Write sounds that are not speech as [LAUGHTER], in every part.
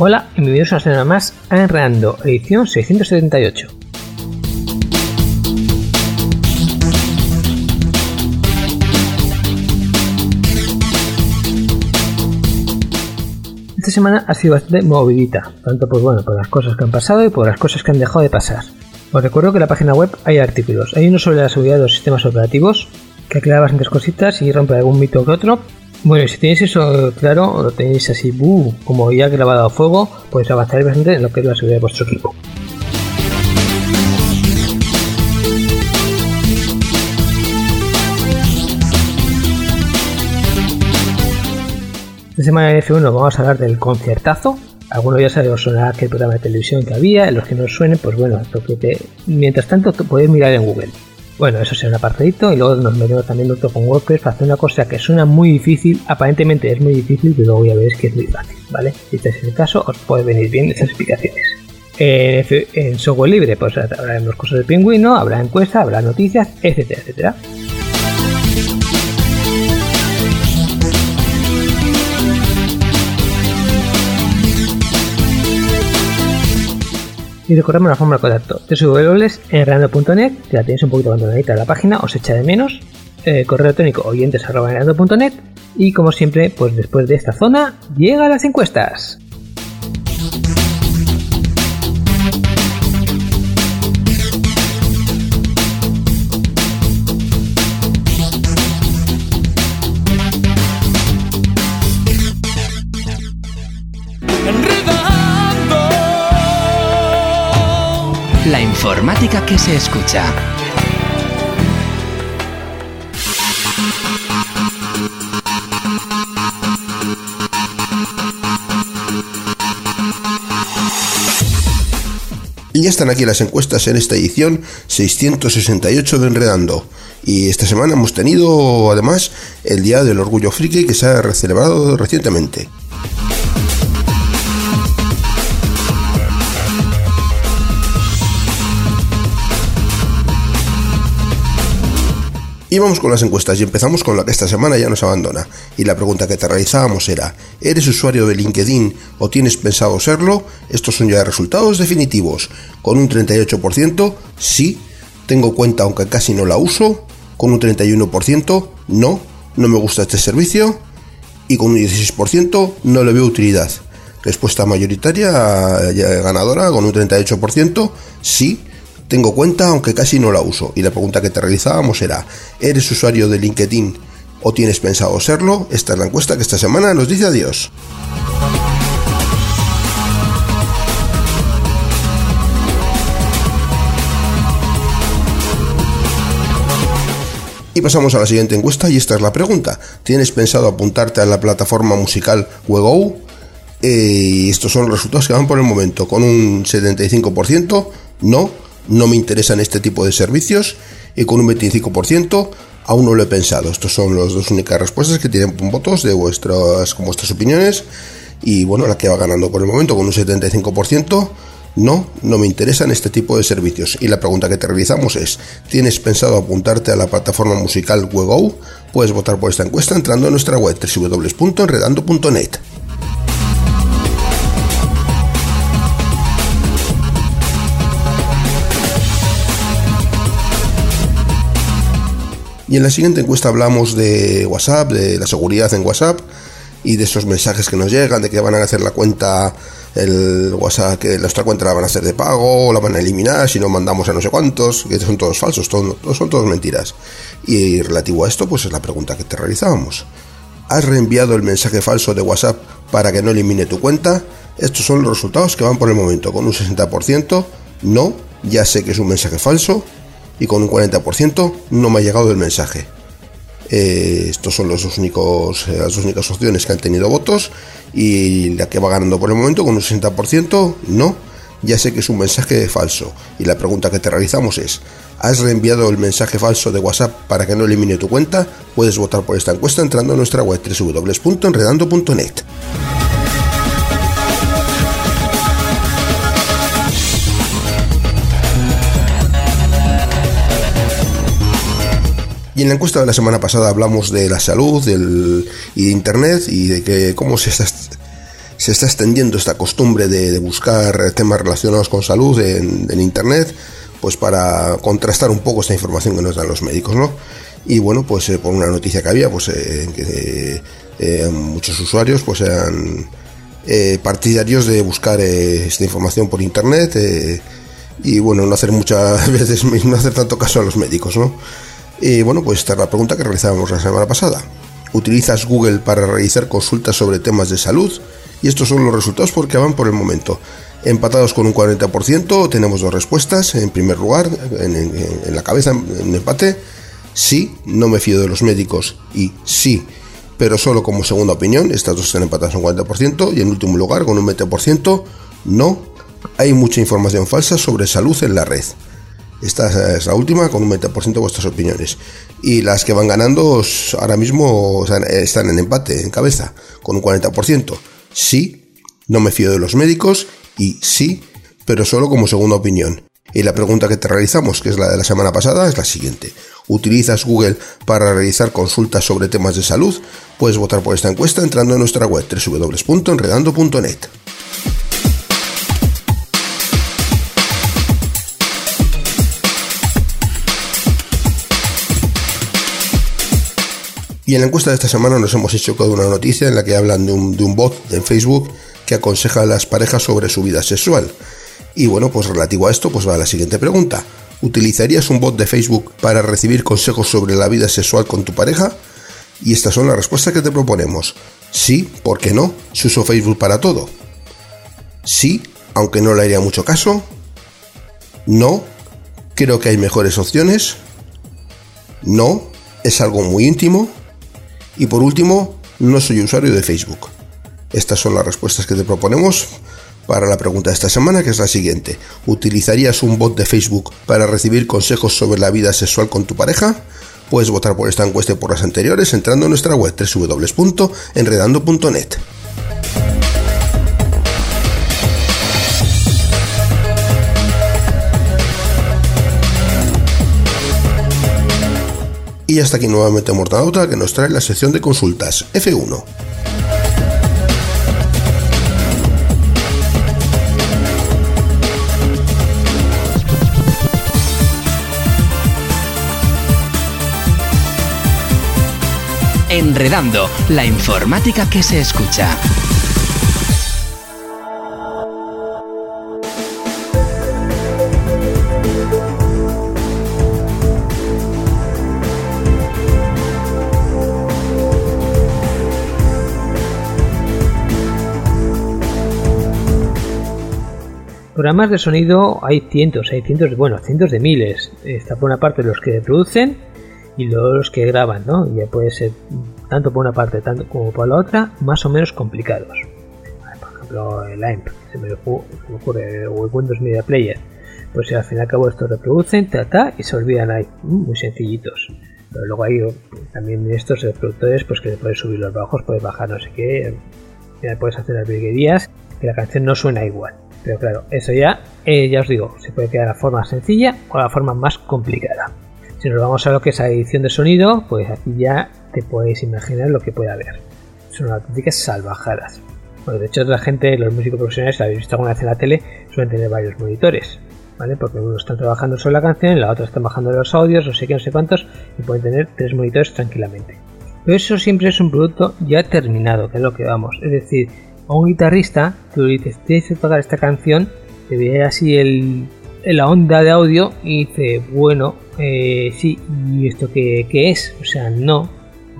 Hola y bienvenidos a una semana más a Enredando, edición 678. Esta semana ha sido bastante movidita, tanto por, bueno, por las cosas que han pasado y por las cosas que han dejado de pasar. Os recuerdo que en la página web hay artículos. Hay uno sobre la seguridad de los sistemas operativos, que aclara bastantes cositas y rompe algún mito que otro, bueno, si tenéis eso claro, lo tenéis así, como ya grabado a fuego, pues avanzaréis bastante en lo que es la seguridad de vuestro equipo. Esta semana en F1 vamos a hablar del conciertazo. Algunos ya sabéis, os sonará aquel programa de televisión que había, los que no suenen, pues bueno, mientras tanto podéis mirar en Google. Bueno, eso será un apartadito y luego nos metemos también otro con WordPress para hacer una cosa que suena muy difícil, aparentemente es muy difícil, pero luego ya veréis que es muy fácil, ¿vale? Si este es el caso, os puede venir bien esas explicaciones. En, software libre, pues habrá cosas de pingüino, habrá encuestas, habrá noticias, etcétera, etcétera. Y recordamos la forma de contacto www.enredando.net, que la tenéis un poquito abandonadita la página, os echa de menos. Eh, correo electrónico oyentes.enredando.net y como siempre, pues después de esta zona, llegan las encuestas. La informática que se escucha. Y ya están aquí las encuestas en esta edición 668 de Enredando. Y esta semana hemos tenido además el Día del Orgullo Friki que se ha celebrado recientemente. Y vamos con las encuestas y empezamos con la que esta semana ya nos abandona. Y la pregunta que te realizábamos era, ¿eres usuario de LinkedIn o tienes pensado serlo? Estos son ya resultados definitivos. Con un 38%, sí, tengo cuenta aunque casi no la uso. Con un 31%, no, no me gusta este servicio. Y con un 16%, no le veo utilidad. Respuesta mayoritaria ganadora con un 38%, sí, tengo cuenta aunque casi no la uso y la pregunta que te realizábamos era, ¿eres usuario de LinkedIn o tienes pensado serlo? Esta es la encuesta que esta semana nos dice adiós. Y pasamos a la siguiente encuesta y esta es la pregunta. ¿Tienes pensado apuntarte a la plataforma musical Wego? Eh, estos son los resultados que van por el momento. Con un 75%, no no me interesan este tipo de servicios y con un 25% aún no lo he pensado. Estos son las dos únicas respuestas que tienen votos de vuestras, con vuestras opiniones y bueno, la que va ganando por el momento con un 75%. No, no me interesan este tipo de servicios. Y la pregunta que te realizamos es, ¿tienes pensado apuntarte a la plataforma musical Wego? Puedes votar por esta encuesta entrando en nuestra web www.enredando.net. Y en la siguiente encuesta hablamos de WhatsApp, de la seguridad en WhatsApp y de esos mensajes que nos llegan de que van a hacer la cuenta, el WhatsApp, que nuestra cuenta la van a hacer de pago, o la van a eliminar si no mandamos a no sé cuántos, que son todos falsos, todos, son todos mentiras. Y relativo a esto, pues es la pregunta que te realizábamos. ¿Has reenviado el mensaje falso de WhatsApp para que no elimine tu cuenta? Estos son los resultados que van por el momento, con un 60% no, ya sé que es un mensaje falso, y con un 40% no me ha llegado el mensaje. Eh, estos son los únicos, eh, las únicas opciones que han tenido votos y la que va ganando por el momento con un 60% no, ya sé que es un mensaje falso. Y la pregunta que te realizamos es, ¿has reenviado el mensaje falso de WhatsApp para que no elimine tu cuenta? Puedes votar por esta encuesta entrando a nuestra web www.enredando.net. Y en la encuesta de la semana pasada hablamos de la salud del, y de Internet y de que cómo se está, se está extendiendo esta costumbre de, buscar temas relacionados con salud en, Internet, pues para contrastar un poco esta información que nos dan los médicos, ¿no? Y bueno, pues eh, por una noticia que había, pues eh, eh, muchos usuarios pues eran partidarios de buscar esta información por Internet y bueno, no hacer muchas [LAUGHS] veces, no hacer tanto caso a los médicos, ¿no? Bueno, pues esta es la pregunta que realizábamos la semana pasada. ¿Utilizas Google para realizar consultas sobre temas de salud? Y estos son los resultados porque van por el momento. Empatados con un 40%, tenemos dos respuestas. En primer lugar, en, la cabeza, en empate, sí, no me fío de los médicos y sí, pero solo como segunda opinión, estas dos están empatadas en un 40%. Y en último lugar, con un 20%, no, hay mucha información falsa sobre salud en la red. Esta es la última con un 20% de vuestras opiniones. Y las que van ganando ahora mismo están en empate, en cabeza, con un 40%. Sí, no me fío de los médicos y sí, pero solo como segunda opinión. Y la pregunta que te realizamos, que es la de la semana pasada, es la siguiente. ¿Utilizas Google para realizar consultas sobre temas de salud? Puedes votar por esta encuesta entrando en nuestra web www.enredando.net. Y en la encuesta de esta semana nos hemos hecho con una noticia en la que hablan de un, bot en Facebook que aconseja a las parejas sobre su vida sexual. Y bueno, pues relativo a esto, pues va la siguiente pregunta. ¿Utilizarías un bot de Facebook para recibir consejos sobre la vida sexual con tu pareja? Y estas son las respuestas que te proponemos. Sí, ¿por qué no? Se uso Facebook para todo. Sí, aunque no le haría mucho caso. No, creo que hay mejores opciones. No, es algo muy íntimo. Y por último, no soy usuario de Facebook. Estas son las respuestas que te proponemos para la pregunta de esta semana, que es la siguiente. ¿Utilizarías un bot de Facebook para recibir consejos sobre la vida sexual con tu pareja? Puedes votar por esta encuesta y por las anteriores entrando en nuestra web www.enredando.net. Y hasta aquí nuevamente Mortanauta que nos trae la sección de consultas F1. Enredando, la informática que se escucha. Programas de sonido hay cientos, hay cientos, bueno, cientos de miles. Está por una parte los que producen y los que graban, ¿no? Ya puede ser tanto por una parte tanto como por la otra, más o menos complicados. Por ejemplo, el AMP, se me ocurre, o el Windows Media Player. Pues al fin y al cabo estos reproducen, ta, y se olvidan ahí, muy sencillitos. Pero luego hay también estos reproductores pues que puedes subir los bajos, puedes bajar no sé qué, ya puedes hacer las briguerías que la canción no suena igual. Pero claro, eso ya, eh, ya os digo, se puede quedar a forma sencilla o la forma más complicada. Si nos vamos a lo que es la edición de sonido, pues aquí ya te puedes imaginar lo que puede haber. Son auténticas salvajadas. Bueno, de hecho, la gente, los músicos profesionales, si habéis visto alguna vez en la tele, suelen tener varios monitores, ¿vale? Porque uno está trabajando sobre la canción, la otra está bajando los audios, no sé qué, no sé cuántos, y pueden tener tres monitores tranquilamente. Pero eso siempre es un producto ya terminado, que es lo que vamos. Es decir, a un guitarrista, tú le que tocar esta canción, te ve así el, la onda de audio y dice, bueno, eh, sí, ¿y esto qué, es? O sea, no,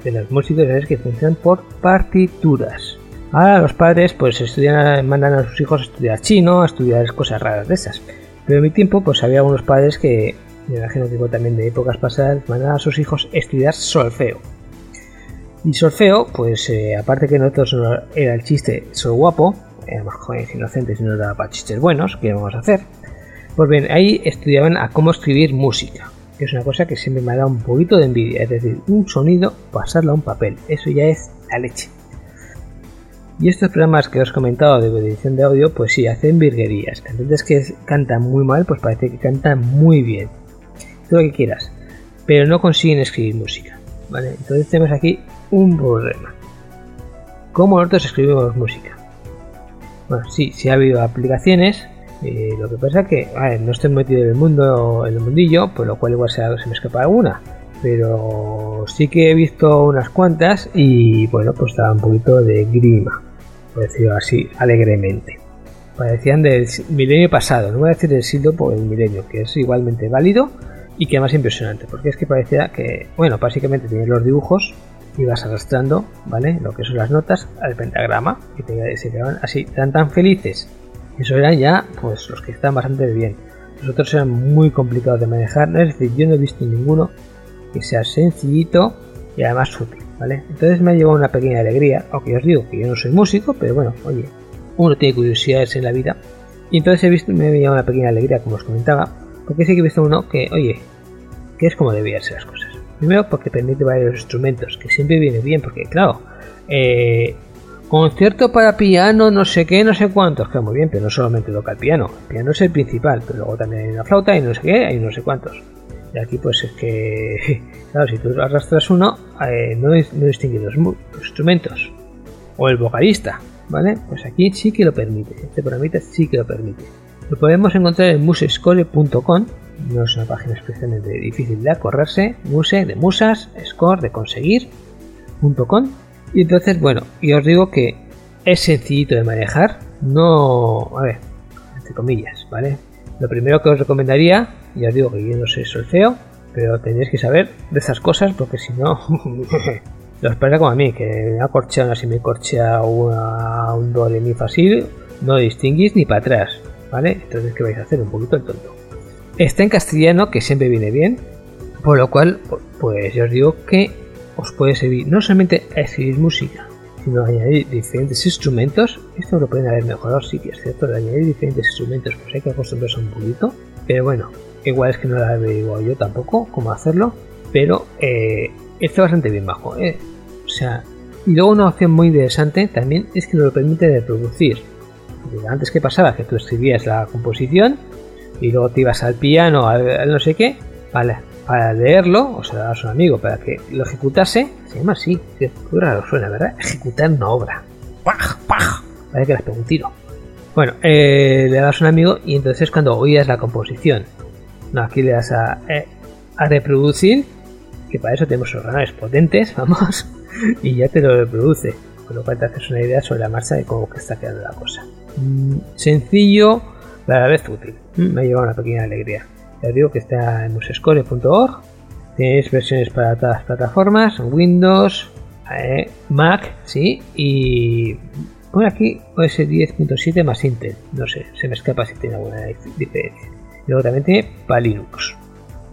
de las músicas es que funcionan por partituras. Ahora los padres pues estudian, mandan a sus hijos a estudiar chino, a estudiar cosas raras de esas. Pero en mi tiempo pues había algunos padres que, me imagino que también de épocas pasadas, mandaban a sus hijos a estudiar solfeo. Y solfeo, pues eh, aparte que nosotros no era el chiste soy guapo, éramos jóvenes inocentes y no daba para chistes buenos, ¿qué íbamos a hacer? Pues bien, ahí estudiaban a cómo escribir música, que es una cosa que siempre me ha dado un poquito de envidia, es decir, un sonido, pasarlo a un papel, eso ya es la leche. Y estos programas que os he comentado de edición de audio, pues sí, hacen virguerías. Entonces que cantan muy mal, pues parece que cantan muy bien. Todo lo que quieras. Pero no consiguen escribir música. ¿Vale? Entonces tenemos aquí un problema. ¿Cómo nosotros escribimos música? Bueno, sí, sí ha habido aplicaciones. Eh, lo que pasa es que no estoy metido en el mundo, en el mundillo, por lo cual igual se, me escapa alguna pero sí que he visto unas cuantas y bueno, pues estaba un poquito de grima por decirlo así, alegremente. Parecían del milenio pasado, no voy a decir del siglo por el milenio, que es igualmente válido y que más impresionante, porque es que parecía que, bueno, básicamente tienes los dibujos, ibas arrastrando, ¿vale? Lo que son las notas al pentagrama, y se quedaban así, tan tan felices. Eso eran ya, pues, los que están bastante bien. Los otros eran muy complicados de manejar, es decir, yo no he visto ninguno que sea sencillito y además útil. Entonces me ha llevado una pequeña alegría, aunque os digo que yo no soy músico, pero bueno, oye, uno tiene curiosidades en la vida. Y entonces he visto, me ha llevado una pequeña alegría, como os comentaba, porque sí que he visto uno que, oye, que es como debían ser las cosas. Primero porque permite varios instrumentos, que siempre viene bien, porque claro, eh, concierto para piano, no sé qué, no sé cuántos, que muy bien, pero no solamente toca el piano, el piano es el principal, pero luego también hay una flauta y no sé qué, hay no sé cuántos. Y aquí pues es que, [LAUGHS] claro, si tú arrastras uno, eh, no, no distingue los, instrumentos. O el vocalista, ¿vale? Pues aquí sí que lo permite. Este programa sí que lo permite. Lo podemos encontrar en musescore.com. No es una página especialmente difícil de acorrerse. Muse de musas, score de conseguir.com. Y entonces, bueno, y os digo que es sencillito de manejar. No, a ver, entre comillas, ¿vale? Lo primero que os recomendaría, ya os digo que yo no sé solfeo, pero tenéis que saber de esas cosas porque si no, [LAUGHS] os pasa como a mí, que me corchea una, un do de mi fácil, no distinguís ni para atrás, ¿vale? Entonces, ¿qué vais a hacer? Un poquito el tonto. Está en castellano, que siempre viene bien, por lo cual, pues yo os digo que os puede servir no solamente a escribir música, sino añadir diferentes instrumentos. Esto lo pueden haber mejorado, sí que es cierto, de añadir diferentes instrumentos, pues hay que acostumbrarse un poquito. Pero bueno, igual es que no lo he yo tampoco cómo hacerlo, pero eh, está bastante bien bajo. Eh. O sea, y luego una opción muy interesante también es que nos permite reproducir. Antes que pasaba que tú escribías la composición y luego te ibas al piano, al no sé qué, vale, para leerlo, o sea, das a un amigo para que lo ejecutase, se llama así, qué raro suena, ¿verdad? Ejecutar una obra. ¡Paj! ¡Paj! Parece que le pegado un tiro. Bueno, eh, le das a un amigo y entonces cuando oías la composición, no, aquí le das a, eh, a reproducir, que para eso tenemos ordenadores potentes, [LAUGHS] vamos, y ya te lo reproduce, con lo cual te haces una idea sobre la marcha de cómo que está quedando la cosa. Mm, sencillo, pero a la vez útil. Mm, me ha llevado una pequeña alegría. Ya digo que está en musescore.org. Tenéis versiones para todas las plataformas, Windows, eh, Mac, sí, y por aquí OS 10.7 más Intel. No sé, se me escapa si tiene alguna diferencia. Y luego también tiene para Linux.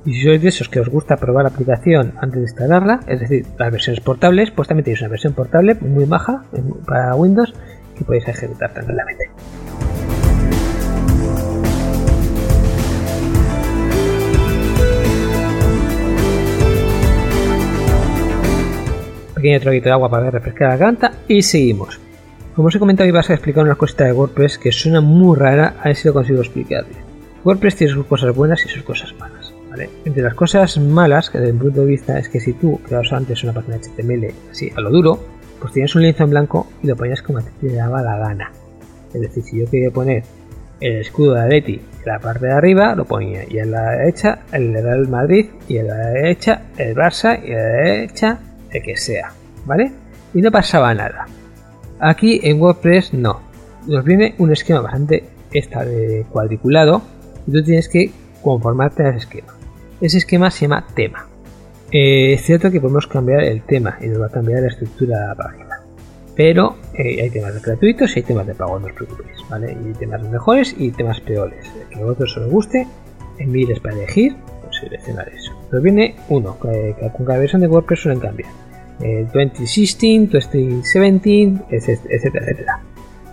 Y si sois de esos que os gusta probar la aplicación antes de instalarla, es decir, las versiones portables, pues también tenéis una versión portable muy baja para Windows que podéis ejecutar tranquilamente. Pequeño traguito de agua para refrescar la garganta y seguimos. Como os he comentado, iba a explicar una cosita de WordPress que suena muy rara, a ver si lo consigo explicar WordPress tiene sus cosas buenas y sus cosas malas. Entre las cosas malas, que desde mi punto de vista, es que si tú creabas antes una página HTML así a lo duro, pues tienes un lienzo en blanco y lo ponías como te daba la gana. Es decir, si yo quería poner el escudo de Atleti en la parte de arriba, lo ponía, y en la derecha el Real Madrid, y en la derecha el Barça, y en la derecha que sea, ¿vale? Y no pasaba nada. Aquí en WordPress no. Nos viene un esquema bastante esta de cuadriculado y tú tienes que conformarte a ese esquema. Ese esquema se llama tema. Eh, es cierto que podemos cambiar el tema y nos va a cambiar la estructura de la página. Pero eh, hay temas gratuitos y hay temas de pago, no os preocupéis, ¿vale? Y hay temas mejores y temas peores. Que a vosotros os guste, en miles para elegir, seleccionar eso. Pero viene uno, que con cada versión de WordPress suelen cambiar. El 2016, 2017, etcétera, etcétera.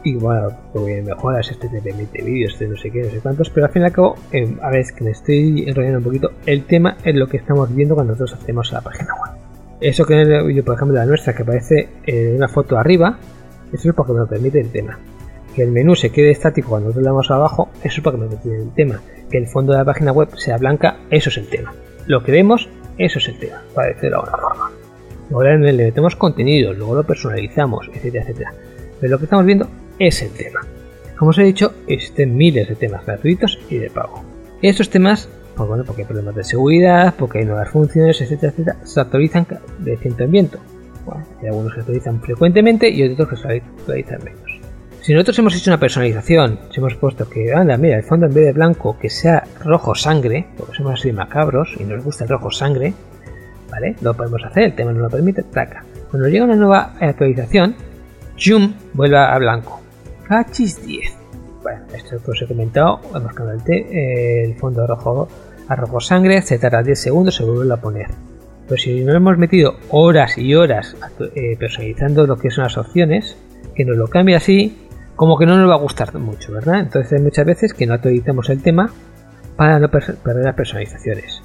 Y bueno, pues mejoras, este te permite vídeos, este no sé qué, no sé cuántos, pero al fin y al cabo, eh, a ver, que me estoy enrollando un poquito, el tema es lo que estamos viendo cuando nosotros hacemos la página web. Eso que yo, por ejemplo, la nuestra, que aparece en una foto arriba, eso es porque me lo permite el tema. Que el menú se quede estático cuando le damos abajo, eso es porque me permite el tema. Que el fondo de la página web sea blanca, eso es el tema. Lo que vemos, eso es el tema, para decirlo de alguna forma. Ahora le metemos contenido, luego lo personalizamos, etcétera, etcétera. Pero lo que estamos viendo es el tema. Como os he dicho, existen miles de temas gratuitos y de pago. Estos temas, pues bueno, porque hay problemas de seguridad, porque hay nuevas funciones, etcétera, etcétera, se actualizan de ciento en viento. Bueno, hay algunos que se actualizan frecuentemente y otros que se actualizan menos. Si nosotros hemos hecho una personalización, si hemos puesto que, anda, mira, el fondo en vez de blanco que sea rojo sangre, porque somos así macabros y nos gusta el rojo sangre, ¿vale? Lo podemos hacer, el tema nos lo permite, taca. Cuando llega una nueva actualización, Zoom vuelve a blanco. Cachis 10. Bueno, esto que os he comentado, hemos cambiado el, té, el fondo rojo a rojo sangre, se tarda 10 segundos, se vuelve a poner. Pero si no hemos metido horas y horas eh, personalizando lo que son las opciones, que nos lo cambie así, como que no nos va a gustar mucho, ¿verdad? Entonces hay muchas veces que no actualizamos el tema para no perder las personalizaciones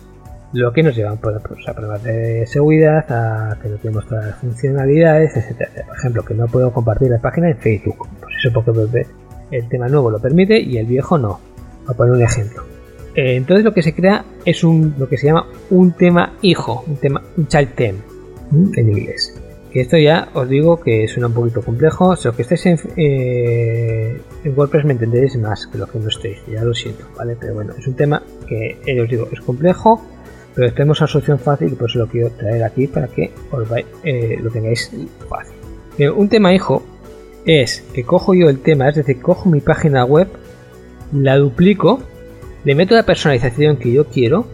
lo que nos llevan pues, a pruebas de seguridad, a que no tenemos todas las funcionalidades, etcétera. Por ejemplo, que no puedo compartir la página en Facebook. Pues eso porque pues, el tema nuevo lo permite y el viejo no. Voy a poner un ejemplo. Eh, entonces lo que se crea es un lo que se llama un tema hijo, un tema, un child theme en inglés. Que esto ya os digo que suena un poquito complejo. Si que estéis en, eh, en WordPress me entenderéis más que lo que no estéis, ya lo siento, ¿vale? Pero bueno, es un tema que eh, os digo, es complejo pero tenemos una solución fácil y por eso lo quiero traer aquí para que os eh, lo tengáis fácil. un tema hijo es que cojo yo el tema, es decir, cojo mi página web, la duplico, le meto la personalización que yo quiero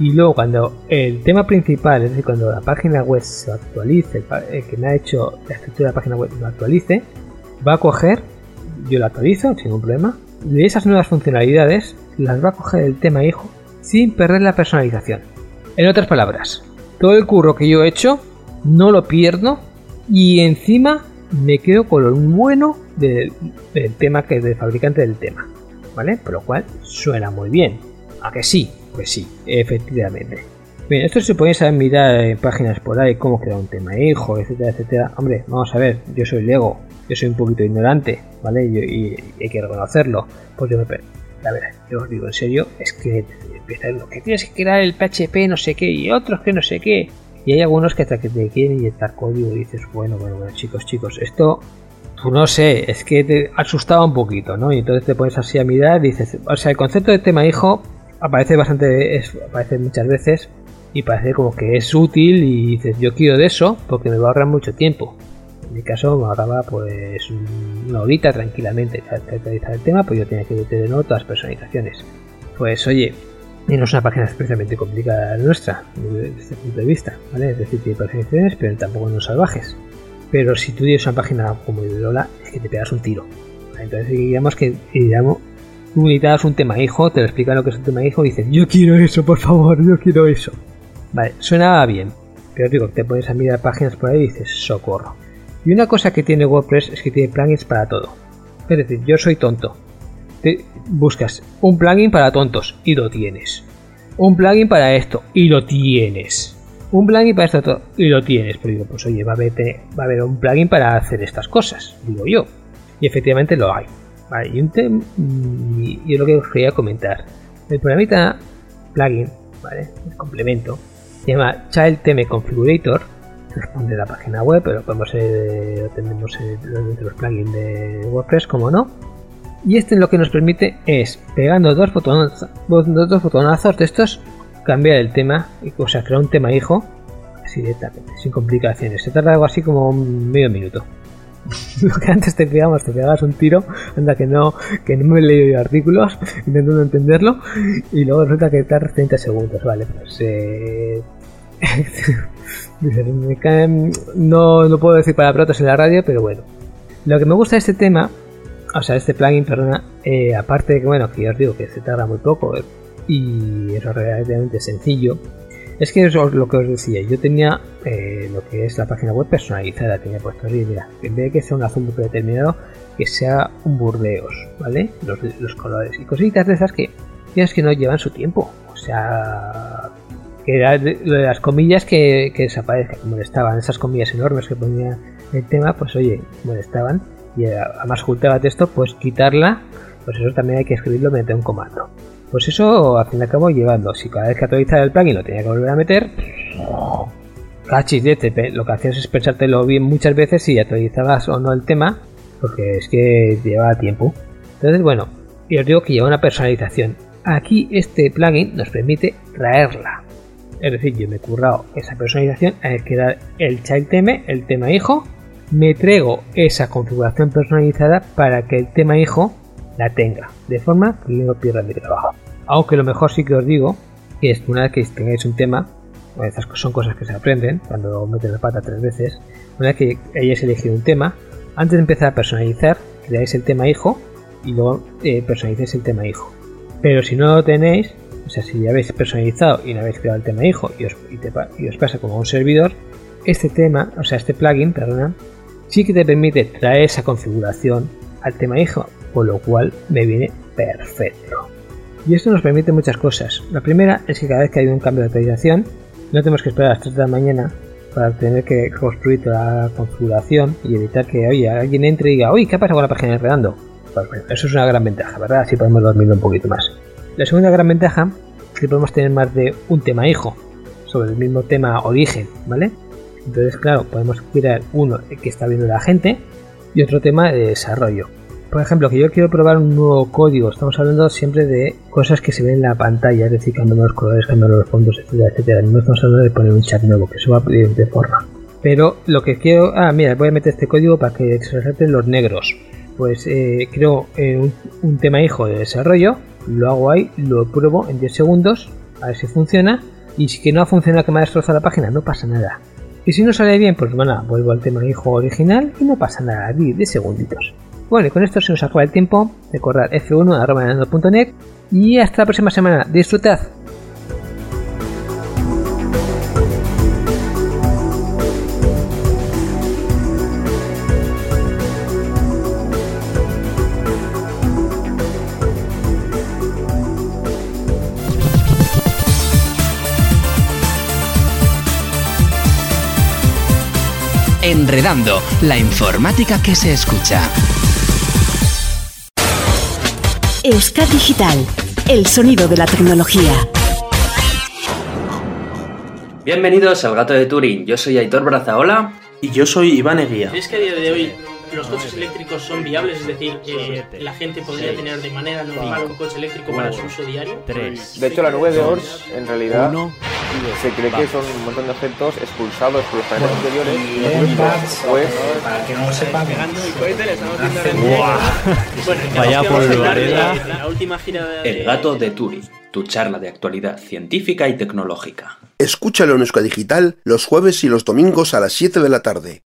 y luego cuando el tema principal, es decir, cuando la página web se actualice, el que me ha hecho la estructura de la página web lo actualice, va a coger, yo la actualizo sin ningún problema, y esas nuevas funcionalidades las va a coger el tema hijo sin perder la personalización. En otras palabras, todo el curro que yo he hecho no lo pierdo y encima me quedo con lo bueno del, tema que es del fabricante del tema. ¿Vale? Por lo cual suena muy bien. ¿A que sí? Pues sí, efectivamente. Bien, esto se saber mirar en páginas por ahí cómo queda un tema hijo, etcétera, etcétera. Hombre, vamos a ver, yo soy Lego, yo soy un poquito ignorante, ¿vale? y, hay que reconocerlo. Pues yo me, la verdad, yo os digo en serio, es que empieza lo que tienes que crear el PHP, no sé qué, y otros que no sé qué. Y hay algunos que hasta que te quieren inyectar código y dices, bueno, bueno, bueno, chicos, chicos, esto, tú no sé, es que te asustaba un poquito, ¿no? Y entonces te pones así a mirar dices, o sea, el concepto de tema hijo aparece bastante, aparece muchas veces y parece como que es útil y dices, yo quiero de eso porque me va a ahorrar mucho tiempo. En mi caso me ahorraba pues una horita tranquilamente actualizar el tema, pues yo tenía que meter de nuevo todas las personalizaciones. Pues oye, no es una página especialmente complicada la nuestra, desde este punto de vista, ¿vale? Es decir, tiene personalizaciones, pero tampoco son salvajes. Pero si tú tienes una página como Lola, es que te pegas un tiro. Entonces digamos que digamos, tú necesitas un tema hijo, te lo explican lo que es un tema hijo y dices, yo quiero eso, por favor, yo quiero eso. Vale, suena bien, pero digo, te pones a mirar páginas por ahí y dices, socorro. Y una cosa que tiene WordPress es que tiene plugins para todo. Es decir, yo soy tonto. Te buscas un plugin para tontos y lo tienes. Un plugin para esto y lo tienes. Un plugin para esto y lo tienes. Pero digo, pues oye, va a, haber, va a haber un plugin para hacer estas cosas, digo yo. Y efectivamente lo hay. Vale, y, un y, lo que os quería comentar. El programita plugin, ¿vale? El complemento, se llama Child Theme Configurator responde la página web, pero podemos eh, tenemos eh, los plugins de WordPress, como no. Y este lo que nos permite es, pegando dos botonazos, dos botonazos de estos, cambiar el tema, o sea, crear un tema hijo, así directamente, sin complicaciones. Se tarda algo así como medio minuto. [LAUGHS] lo que antes te pegabas, te pegabas un tiro, anda que no, que no me he leído artículos, [LAUGHS] intentando entenderlo, y luego resulta que tarda 30 segundos, vale, pues eh, [LAUGHS] no, no puedo decir palabrotas en la radio, pero bueno. Lo que me gusta de este tema, o sea, este plugin, perdona, eh, aparte de que, bueno, que os digo que se tarda muy poco eh, y es relativamente sencillo, es que es lo que os decía, yo tenía eh, lo que es la página web personalizada, tenía puesto ahí, mira, en vez de que sea un azul predeterminado, que sea un burdeos, ¿vale? Los, los colores y cositas de esas que tienes que no llevan su tiempo, o sea, que lo de las comillas que, que desaparezcan, molestaban, esas comillas enormes que ponía el tema, pues oye, molestaban y además ocultaba texto, pues quitarla, pues eso también hay que escribirlo mediante un comando. Pues eso al fin y al cabo llevando, si cada vez que actualizaba el plugin lo tenía que volver a meter, cachis de TP, lo que hacías es pensártelo bien muchas veces si actualizabas o no el tema, porque es que lleva tiempo. Entonces, bueno, y os digo que lleva una personalización. Aquí este plugin nos permite traerla. Es decir, yo me he currado esa personalización, hay que dar el child theme, el tema hijo, me traigo esa configuración personalizada para que el tema hijo la tenga, de forma que no pierda mi trabajo. Aunque lo mejor sí que os digo es una vez que tengáis un tema, estas son cosas que se aprenden cuando metes la pata tres veces, una vez que hayáis elegido un tema, antes de empezar a personalizar, creáis el tema hijo y luego eh, personalicéis el tema hijo. Pero si no lo tenéis, o sea, si ya habéis personalizado y no habéis creado el tema hijo y os, pasa como un servidor, este tema, o sea, este plugin, perdona, sí que te permite traer esa configuración al tema hijo, por lo cual me viene perfecto. Y esto nos permite muchas cosas. La primera es que cada vez que hay un cambio de actualización, no tenemos que esperar a las 3 de la mañana para tener que construir toda la configuración y evitar que oye, alguien entre y diga, oye, ¿qué pasa con la página de Enredando? Pues bueno, eso es una gran ventaja, ¿verdad? Así podemos dormirlo un poquito más. La segunda gran ventaja es que podemos tener más de un tema hijo sobre el mismo tema origen, ¿vale? Entonces, claro, podemos crear uno que está viendo la gente y otro tema de desarrollo. Por ejemplo, que yo quiero probar un nuevo código, estamos hablando siempre de cosas que se ven en la pantalla, es decir, cambiando los colores, cambiando los fondos, etcétera, etcétera. No estamos hablando de poner un chat nuevo, que eso va de, de forma. Pero lo que quiero, ah, mira, voy a meter este código para que resalten los negros. Pues eh, creo eh, un, un tema hijo de desarrollo, lo hago ahí, lo pruebo en 10 segundos, a ver si funciona. Y si que no ha funcionado, que me ha destrozado la página, no pasa nada. Y si no sale bien, pues bueno, vuelvo al tema hijo original y no pasa nada, 10 segunditos. Bueno, y con esto se nos acaba el tiempo. Recordad f1.net y hasta la próxima semana. Disfrutad. Enredando, la informática que se escucha. Euskad Digital, el sonido de la tecnología. Bienvenidos al Gato de Turing. Yo soy Aitor Brazaola. Y yo soy Iván Eguía. ¿Crees que a día de hoy los coches eléctricos son viables? Es decir, que la gente podría tener de manera normal un coche eléctrico para su uso diario. De hecho, la nube de Ors, en realidad, se cree que son un montón de objetos expulsados por los planetas anteriores pues, para que no lo sepan, [LAUGHS] Vaya de la última gira de... El Gato de Turing. Tu charla de actualidad científica y tecnológica. Escúchalo en Euska Digital los jueves y los domingos a las 7 de la tarde.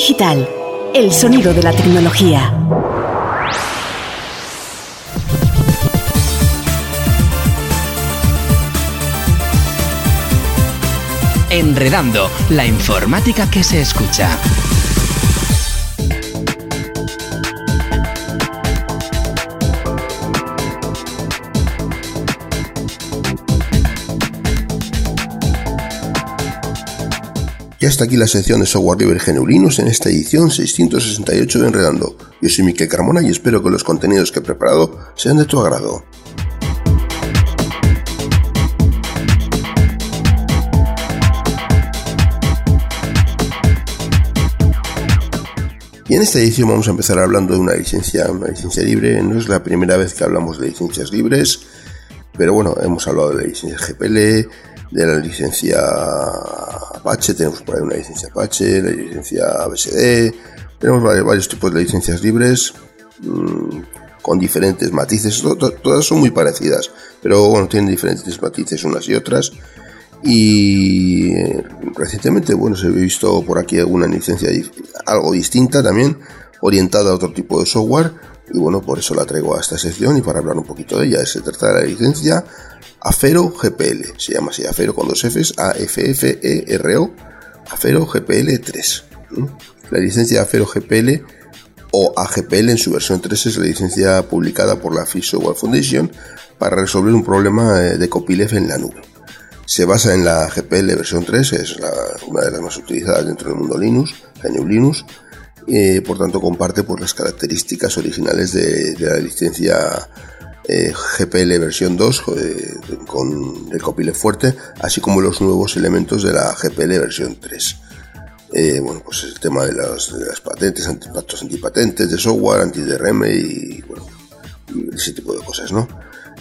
Digital, el sonido de la tecnología. Enredando, la informática que se escucha. Hasta aquí la sección de software libre genuinos en esta edición 668 de Enredando. Yo soy Miquel Carmona y espero que los contenidos que he preparado sean de tu agrado. Y en esta edición vamos a empezar hablando de una licencia, una licencia libre. No es la primera vez que hablamos de licencias libres, pero bueno, hemos hablado de la licencia GPL, de la licencia Apache, tenemos por ahí una licencia Apache, la licencia ABSD, tenemos varios, tipos de licencias libres mmm, con diferentes matices, todas son muy parecidas, pero bueno, tienen diferentes matices unas y otras. Y eh, recientemente, bueno, se ha visto por aquí alguna licencia algo distinta también, orientada a otro tipo de software. Y bueno, por eso la traigo a esta sección y para hablar un poquito de ella. Se trata de la licencia Afero GPL, se llama así Afero con dos Fs, A-F-F-E-R-O, Afero GPL 3. La licencia Afero GPL o AGPL en su versión 3 es la licencia publicada por la Free Software Foundation para resolver un problema eh, de copyleft en la nube. Se basa en la GPL versión 3, es una de las más utilizadas dentro del mundo Linux, GNU Linux, y por tanto comparte pues, las características originales de, la licencia eh, GPL versión 2 eh, con el copyleft fuerte, así como los nuevos elementos de la GPL versión 3. Eh, bueno, pues el tema de, las patentes, antipactos antipatentes, de software, anti-DRM y, bueno, ese tipo de cosas, ¿no?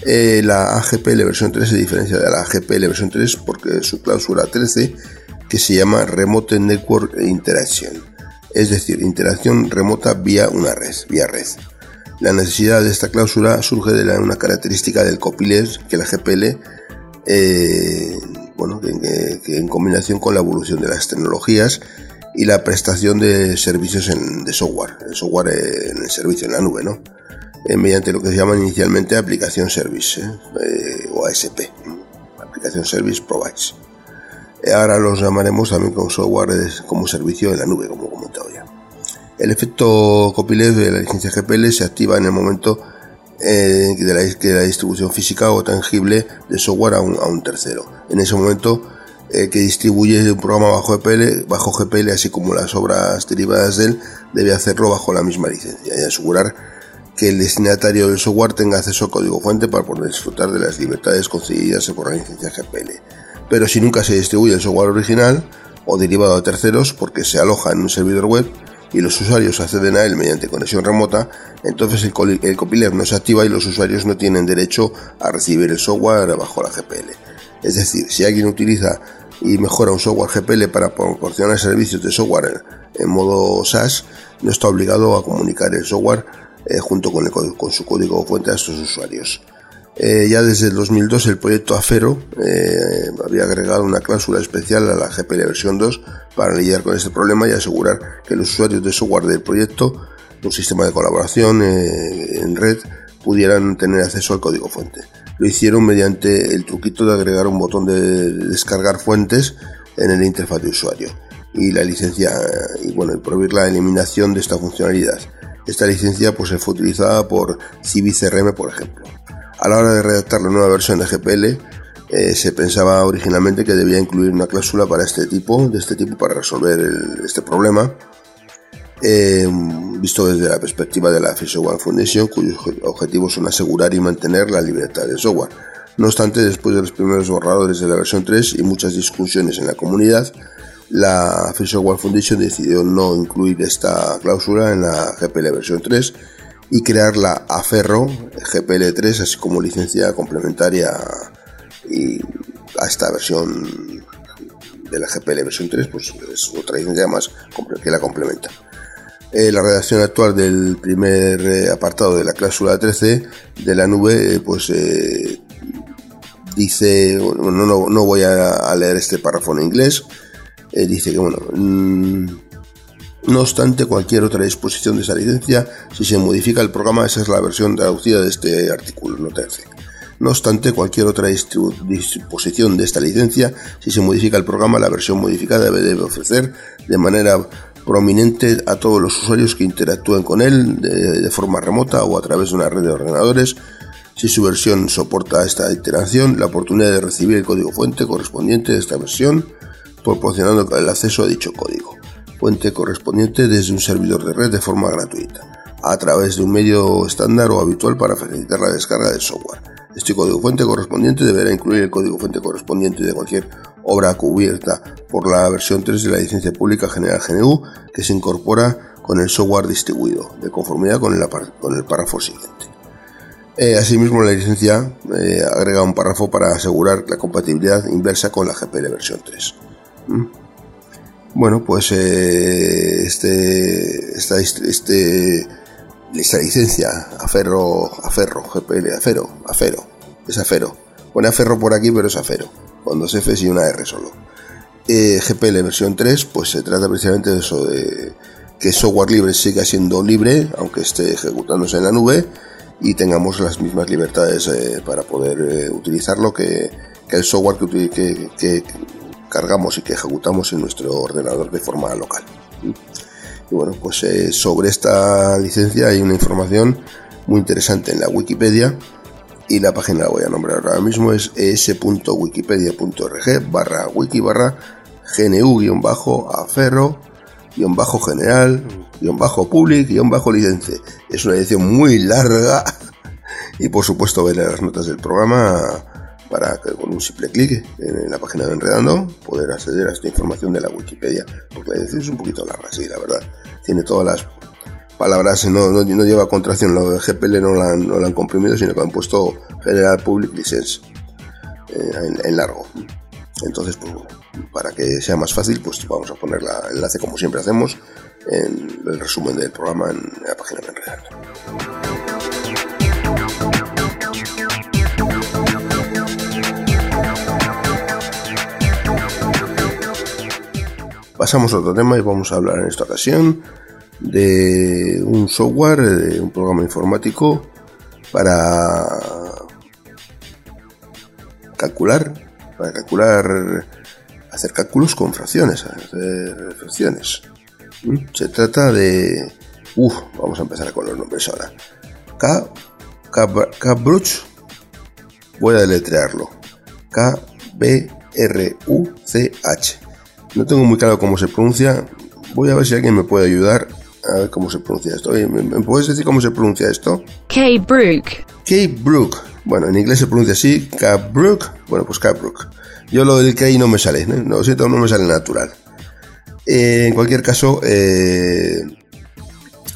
la AGPL versión 3 se diferencia de la AGPL versión 3 porque su cláusula 13 que se llama Remote Network Interaction, es decir, interacción remota vía una red, vía red. La necesidad de esta cláusula surge de una característica del copyleft que la GPL, eh, bueno, que, en combinación con la evolución de las tecnologías y la prestación de servicios de software, el software en el servicio en la nube, ¿no? Eh, mediante lo que se llama inicialmente aplicación service eh, o ASP, aplicación service provides. Ahora los llamaremos también como software como servicio en la nube, como he comentado ya. El efecto copyleft de la licencia GPL se activa en el momento eh, de, la, distribución física o tangible de software a un, tercero. En ese momento eh, que distribuye un programa bajo GPL, bajo GPL, así como las obras derivadas de él, debe hacerlo bajo la misma licencia y asegurar que el destinatario del software tenga acceso al código fuente para poder disfrutar de las libertades concedidas por la licencia GPL. Pero si nunca se distribuye el software original o derivado a terceros porque se aloja en un servidor web, y los usuarios acceden a él mediante conexión remota, entonces el, copyleft no se activa y los usuarios no tienen derecho a recibir el software bajo la GPL. Es decir, si alguien utiliza y mejora un software GPL para proporcionar servicios de software en modo SaaS, no está obligado a comunicar el software eh, junto con, con su código fuente a estos usuarios. Eh, ya desde el 2002 el proyecto Afero eh, había agregado una cláusula especial a la GPL versión 2 para lidiar con este problema y asegurar que los usuarios de software del proyecto, un sistema de colaboración eh, en red, pudieran tener acceso al código fuente. Lo hicieron mediante el truquito de agregar un botón de descargar fuentes en el interfaz de usuario y la licencia y bueno y prohibir la eliminación de esta funcionalidad. Esta licencia pues fue utilizada por CBCRM por ejemplo. A la hora de redactar la nueva versión de GPL, eh, se pensaba originalmente que debía incluir una cláusula para este tipo, de este tipo para resolver este problema, eh, visto desde la perspectiva de la Free Software Foundation, cuyos objetivos son asegurar y mantener la libertad del software. No obstante, después de los primeros borradores de la versión 3 y muchas discusiones en la comunidad, la Free Software Foundation decidió no incluir esta cláusula en la GPL versión 3 y crear la Aferro GPL3 así como licencia complementaria y a esta versión de la GPL versión 3 pues es otra licencia más que la complementa. Eh, la redacción actual del primer eh, apartado de la cláusula 13 de la nube eh, pues dice no, no, no, voy a, leer este párrafo en inglés dice que, bueno, mm, no obstante cualquier otra disposición de esa licencia, si se modifica el programa, esa es la versión traducida de este artículo, no 13. No obstante, cualquier otra disposición de esta licencia, si se modifica el programa, la versión modificada debe ofrecer de manera prominente a todos los usuarios que interactúen con él de, forma remota o a través de una red de ordenadores. Si su versión soporta esta iteración, la oportunidad de recibir el código fuente correspondiente de esta versión, proporcionando el acceso a dicho código fuente correspondiente desde un servidor de red de forma gratuita, a través de un medio estándar o habitual para facilitar la descarga del software. Este código fuente correspondiente deberá incluir el código fuente correspondiente de cualquier obra cubierta por la versión 3 de la licencia pública general GNU que se incorpora con el software distribuido, de conformidad con el, con el párrafo siguiente. Eh, asimismo, la licencia eh, agrega un párrafo para asegurar la compatibilidad inversa con la GPL versión 3. ¿Mm? Bueno, pues eh, este, esta, este, esta licencia, Aferro, Aferro, GPL, Afero, Afero, es Afero. Pone Aferro por aquí, pero es Afero, con dos Fs y una R solo. Eh, GPL versión 3, pues se trata precisamente de eso, de que software libre siga siendo libre, aunque esté ejecutándose en la nube, y tengamos las mismas libertades eh, para poder eh, utilizarlo que, el software que, que, que, cargamos y que ejecutamos en nuestro ordenador de forma local. Y bueno, pues eh, sobre esta licencia hay una información muy interesante en la Wikipedia y la página la voy a nombrar ahora mismo es es.wikipedia.org barra wiki barra gnu-aferro bajo general bajo public bajo licencia es una edición muy larga [LAUGHS] y por supuesto ver las notas del programa para que con un simple clic en la página de Enredando poder acceder a esta información de la Wikipedia, porque la es un poquito larga, sí, la verdad. Tiene todas las palabras, no, no, lleva contracción, lo GPL no la, no la han comprimido, sino que han puesto General Public License eh, en, largo. Entonces, pues, para que sea más fácil, pues vamos a poner el enlace como siempre hacemos en el resumen del programa en la página de Enredando. Pasamos a otro tema y vamos a hablar en esta ocasión de un software, de un programa informático para calcular, para calcular, hacer cálculos con fracciones, hacer fracciones. ¿Mm? Se trata de, vamos a empezar con los nombres ahora. K, K, voy a deletrearlo. K, B, R, U, C, H. No tengo muy claro cómo se pronuncia. Voy a ver si alguien me puede ayudar a ver cómo se pronuncia esto. ¿Me, puedes decir cómo se pronuncia esto? Kate Brook. Kate Brook. Bueno, en inglés se pronuncia así, Brook. Bueno, pues Brook. Yo lo del K no me sale, ¿no? lo siento, no me sale natural. Eh, en cualquier caso, eh,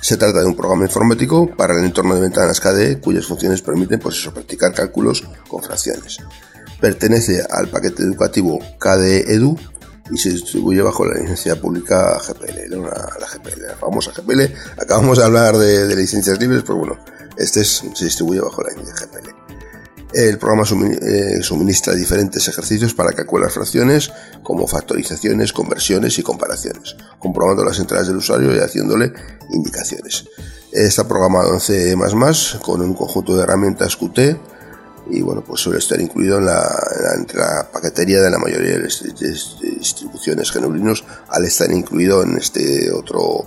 se trata de un programa informático para el entorno de ventanas KDE cuyas funciones permiten pues eso, practicar cálculos con fracciones. Pertenece al paquete educativo KDE Edu y se distribuye bajo la licencia pública GPL, la, GPL, famosa GPL. Acabamos de hablar de, licencias libres, pero bueno, este se distribuye bajo la licencia GPL. El programa eh, suministra diferentes ejercicios para calcular fracciones, como factorizaciones, conversiones y comparaciones, comprobando las entradas del usuario y haciéndole indicaciones. Está programado en C++ con un conjunto de herramientas Qt y bueno, pues suele estar incluido en la, la paquetería de la mayoría de distribuciones genuinos al estar incluido en este otro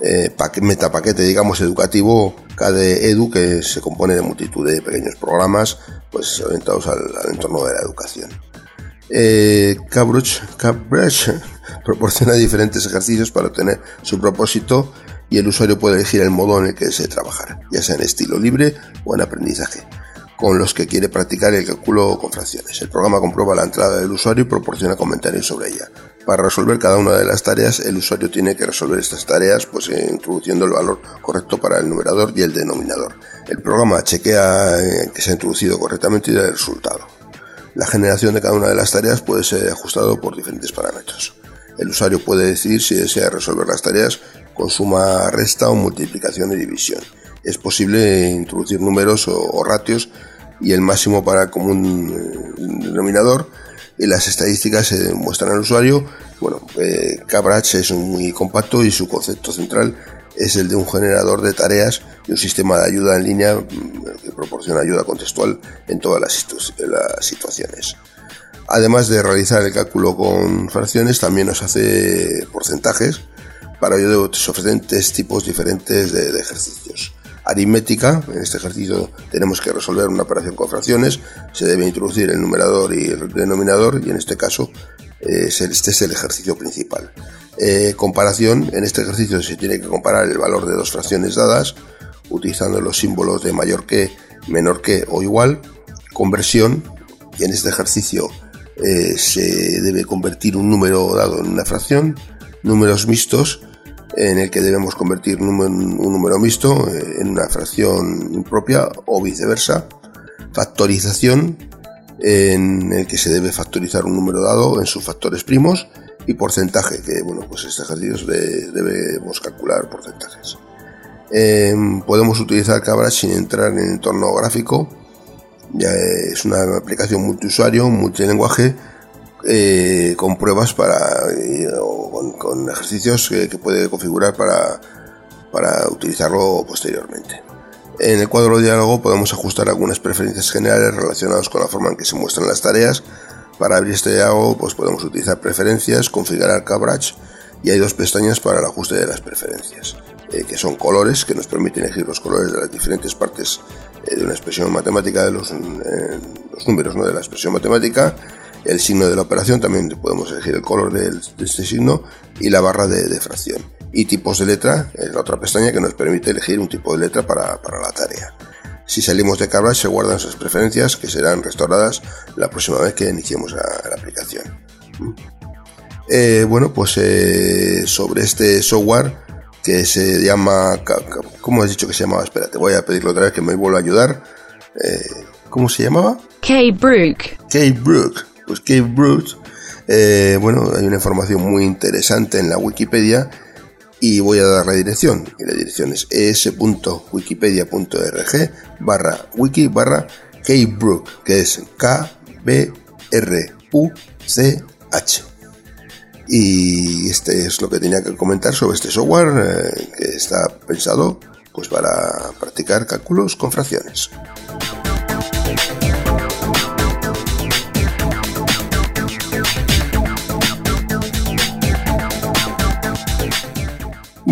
eh, metapaquete, digamos, educativo KDE que se compone de multitud de pequeños programas pues orientados al, entorno de la educación. Eh, [LAUGHS] proporciona diferentes ejercicios para obtener su propósito y el usuario puede elegir el modo en el que desee trabajar, ya sea en estilo libre o en aprendizaje con los que quiere practicar el cálculo con fracciones. El programa comprueba la entrada del usuario y proporciona comentarios sobre ella. Para resolver cada una de las tareas, el usuario tiene que resolver estas tareas pues eh, introduciendo el valor correcto para el numerador y el denominador. El programa chequea eh, que se ha introducido correctamente y da el resultado. La generación de cada una de las tareas puede ser ajustado por diferentes parámetros. El usuario puede decidir si desea resolver las tareas con suma, resta o multiplicación y división. Es posible introducir números o ratios y el máximo para común eh, denominador y las estadísticas se muestran al usuario bueno, eh, Cabrach es muy compacto y su concepto central es el de un generador de tareas y un sistema de ayuda en línea mm, que proporciona ayuda contextual en todas las, las situaciones. Además de realizar el cálculo con fracciones, también nos hace porcentajes. Para ello se ofrecen tres tipos diferentes de, ejercicios. Aritmética, en este ejercicio tenemos que resolver una operación con fracciones, se debe introducir el numerador y el denominador y en este caso este es el ejercicio principal. Eh, comparación, en este ejercicio se tiene que comparar el valor de dos fracciones dadas utilizando los símbolos de mayor que, menor que o igual. Conversión, en este ejercicio eh, se debe convertir un número dado en una fracción, números mixtos, en el que debemos convertir un número mixto eh, en una fracción impropia o viceversa, factorización, en el que se debe factorizar un número dado en sus factores primos, y porcentaje, que bueno, pues este ejercicio debemos calcular porcentajes. Em, podemos utilizar Cabras sin entrar en el entorno gráfico ya es una aplicación multiusuario, multilenguaje, eh, con pruebas para con, ejercicios que, puede configurar para, para utilizarlo posteriormente. En el cuadro de diálogo podemos ajustar algunas preferencias generales relacionadas con la forma en que se muestran las tareas. Para abrir este diálogo pues podemos utilizar preferencias, configurar Cabrach y hay dos pestañas para el ajuste de las preferencias, eh, que son colores, que nos permiten elegir los colores de las diferentes partes eh, de una expresión matemática, de los, eh, los números ¿no? de la expresión matemática, el signo de la operación, también podemos elegir el color de, este signo y la barra de, fracción. Y tipos de letra, es la otra pestaña que nos permite elegir un tipo de letra para, para la tarea. Si salimos de Cabra se guardan esas preferencias que serán restauradas la próxima vez que iniciemos la, aplicación. Eh, bueno, pues sobre este software que se llama. ¿Cómo has dicho que se llamaba? Espérate, voy a pedirlo otra vez que me vuelva a ayudar. Eh, ¿Cómo se llamaba? Kate Brook. Pues Kate Brook. Eh, bueno, hay una información muy interesante en la Wikipedia y voy a dar la dirección. Y la dirección es es.wikipedia.org barra wiki barra Kate Brook, que es K-B-R-U-C-H. Y este es lo que tenía que comentar sobre este software eh, que está pensado pues para practicar cálculos con fracciones.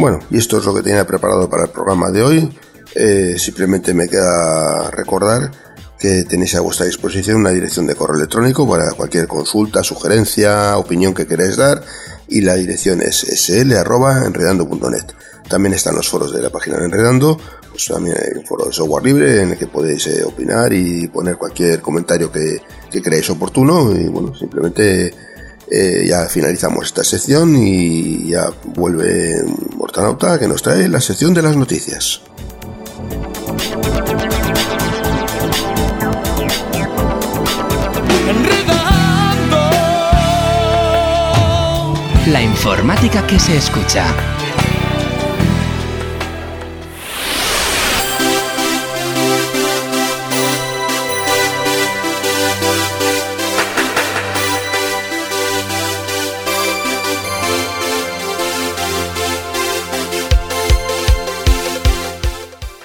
Bueno, y esto es lo que tenía preparado para el programa de hoy. Eh, simplemente me queda recordar que tenéis a vuestra disposición una dirección de correo electrónico para cualquier consulta, sugerencia, opinión que queráis dar y la dirección es sl.enredando.net. También están los foros de la página de Enredando, pues también hay un foro de software libre en el que podéis eh, opinar y poner cualquier comentario que, que creáis oportuno y bueno, simplemente eh, ya finalizamos esta sección y ya vuelve Mortanauta que nos trae la sección de las noticias. La informática que se escucha.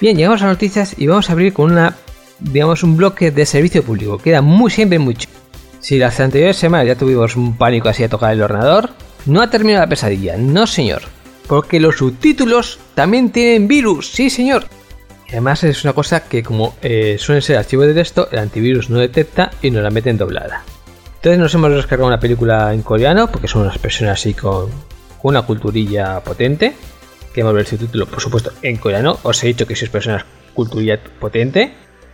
Bien, llegamos a noticias y vamos a abrir con una, digamos, un bloque de servicio público. Queda muy siempre mucho. Si las anteriores semanas ya tuvimos un pánico así a tocar el ordenador, no ha terminado la pesadilla, no señor. Porque los subtítulos también tienen virus, sí señor. Y además es una cosa que como eh, suelen ser archivos de texto, el antivirus no detecta y nos la meten doblada. Entonces nos hemos descargado una película en coreano, porque son unas personas así con, una culturilla potente. Queremos ver el subtítulo, por supuesto, en coreano. Os he dicho que si es personas culturilla potente.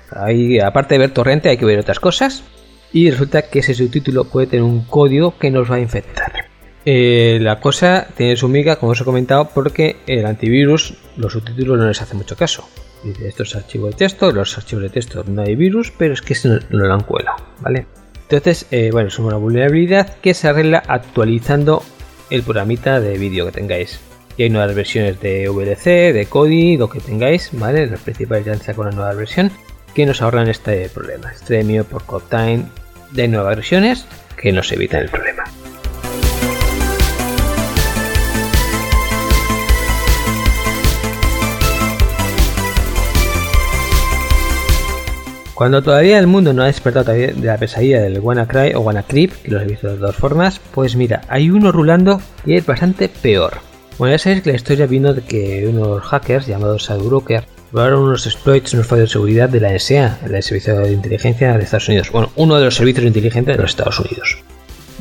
Ahí, aparte de ver torrente, hay que ver otras cosas. Y resulta que ese subtítulo puede tener un código que nos va a infectar. Eh, la cosa tiene su miga, como os he comentado, porque el antivirus, los subtítulos no les hace mucho caso. Dice, esto es archivo de texto, los archivos de texto no hay virus, pero es que no, no lo han cuelado, ¿vale? Entonces, eh, bueno, es una vulnerabilidad que se arregla actualizando el programita de vídeo que tengáis. Y hay nuevas versiones de VLC, de Kodi, lo que tengáis, ¿vale? Los principales ya han sacado una nueva versión que nos ahorran este problema. Stremio, por Time, de nuevas versiones que nos evitan el problema. Cuando todavía el mundo no ha despertado de la pesadilla del WannaCry o WannaCreep, que los he visto de dos formas, pues mira, hay uno rulando y es bastante peor. Bueno, ya sabéis que la historia vino de que unos hackers llamados Shadowbroker probaron unos exploits, unos fallos de seguridad de la NSA, el Servicio de Inteligencia de Estados Unidos. Bueno, uno de los servicios de inteligencia de los Estados Unidos.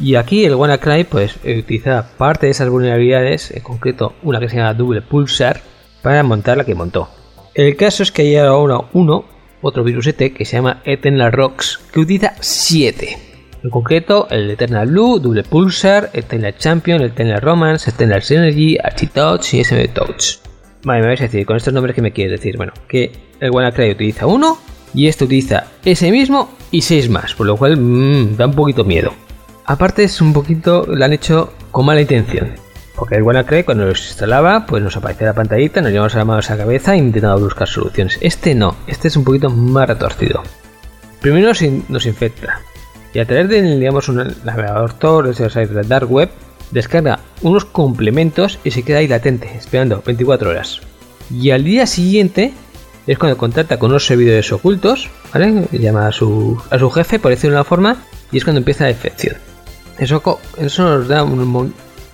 Y aquí el WannaCry pues utiliza parte de esas vulnerabilidades, en concreto una que se llama Double Pulsar, para montar la que montó. El caso es que hay ahora uno, otro virus ET, que se llama Eternal Rocks, que utiliza 7. En concreto, el Eternal Blue, Double Pulsar, Eternal Champion, Eternal Romance, Eternal Synergy, Touch y SM Touch. Vale, me vais a decir, con estos nombres, ¿qué me quieres decir? Bueno, que el WannaCry utiliza uno y este utiliza ese mismo y 6 más, por lo cual mmm, da un poquito miedo. Aparte, es un poquito, lo han hecho con mala intención. Porque el WannaCry cuando los instalaba, pues nos aparecía la pantallita, nos llevamos las manos a la cabeza e intentaba buscar soluciones. Este no, este es un poquito más retorcido. Primero nos, infecta. Y a través del, digamos, un navegador Tor, de la Dark Web, descarga unos complementos y se queda ahí latente, esperando 24 horas. Y al día siguiente es cuando contacta con unos servidores ocultos, ¿vale? Llama a su, a su jefe, por decirlo de una forma, y es cuando empieza la infección. Eso, eso nos da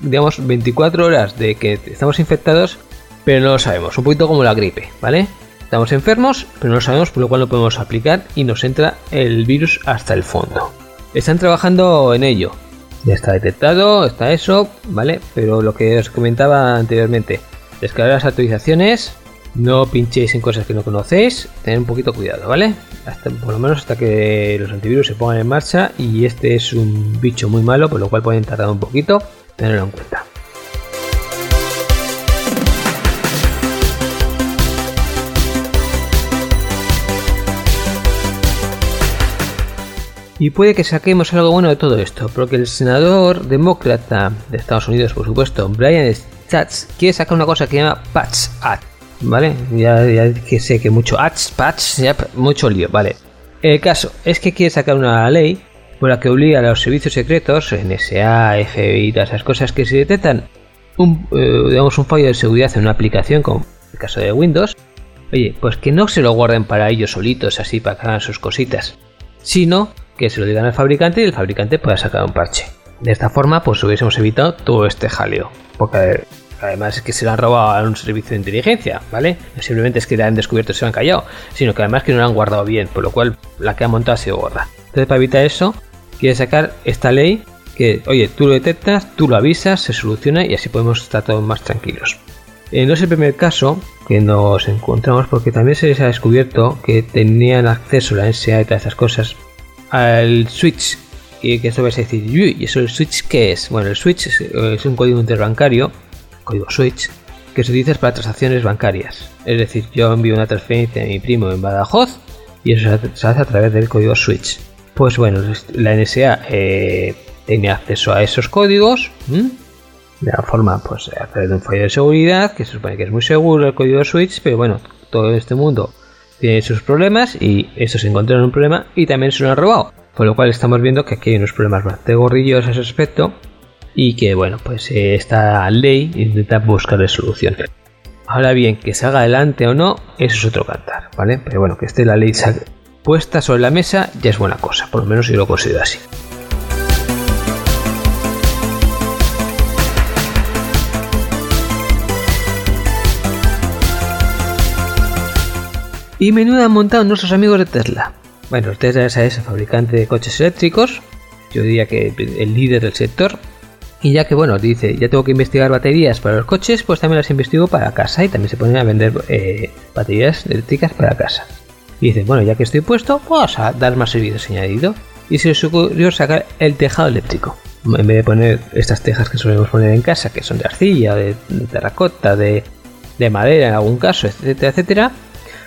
digamos, 24 horas de que estamos infectados, pero no lo sabemos. Un poquito como la gripe, ¿vale? Estamos enfermos, pero no lo sabemos, por lo cual no podemos aplicar y nos entra el virus hasta el fondo. Están trabajando en ello. Ya está detectado, está eso, ¿vale? Pero lo que os comentaba anteriormente, descargar las actualizaciones, no pinchéis en cosas que no conocéis, tened un poquito cuidado, ¿vale? Hasta, por lo menos hasta que los antivirus se pongan en marcha y este es un bicho muy malo, por lo cual pueden tardar un poquito tenerlo en cuenta. Y puede que saquemos algo bueno de todo esto, porque el senador demócrata de Estados Unidos, por supuesto, Brian Schatz, quiere sacar una cosa que se llama Patch Act, ¿vale? Ya, que sé que mucho ads, patch, mucho lío, ¿vale? El caso es que quiere sacar una ley por la que obliga a los servicios secretos, NSA, FBI, todas esas cosas que se detectan un, eh, digamos, un fallo de seguridad en una aplicación, como el caso de Windows, oye, pues que no se lo guarden para ellos solitos, así para que hagan sus cositas, sino que se lo digan al fabricante y el fabricante pueda sacar un parche. De esta forma, pues hubiésemos evitado todo este jaleo, porque además es que se lo han robado a un servicio de inteligencia, ¿vale? No simplemente es que le han descubierto y se lo han callado, sino que además que no lo han guardado bien, por lo cual la que ha montado ha sido gorda. Entonces, para evitar eso, quiere sacar esta ley que, oye, tú lo detectas, tú lo avisas, se soluciona y así podemos estar todos más tranquilos. Eh, no es el primer caso que nos encontramos porque también se les ha descubierto que tenían acceso a la NSA y todas esas cosas al switch y que esto vais a decir, ¿y eso el switch qué es? Bueno, el switch es, un código interbancario, código switch, que se utiliza para transacciones bancarias. Es decir, yo envío una transferencia a mi primo en Badajoz y eso se hace a través del código switch. Pues bueno, la NSA eh, tiene acceso a esos códigos de la forma, pues a través de un fallo de seguridad, que se supone que es muy seguro el código switch, pero bueno, todo este mundo tiene sus problemas y estos encontraron un problema y también se lo han robado. Por lo cual estamos viendo que aquí hay unos problemas bastante gorrillos a ese aspecto y que bueno, pues eh, esta ley intenta buscar solución. Ahora bien, que salga adelante o no, eso es otro cantar, ¿vale? Pero bueno, que esté la ley puesta sobre la mesa ya es buena cosa, por lo menos yo lo considero así. Y menuda han montado nuestros amigos de Tesla. Bueno, Tesla es el fabricante de coches eléctricos, yo diría que el líder del sector. Y ya que, bueno, dice, ya tengo que investigar baterías para los coches, pues también las investigo para casa y también se ponen a vender eh, baterías eléctricas para casa. Y dice, bueno, ya que estoy puesto, vamos a dar más servicios añadido. Y se les ocurrió sacar el tejado eléctrico. En vez de poner estas tejas que solemos poner en casa, que son de arcilla, de, terracota, de, madera en algún caso, etcétera, etcétera,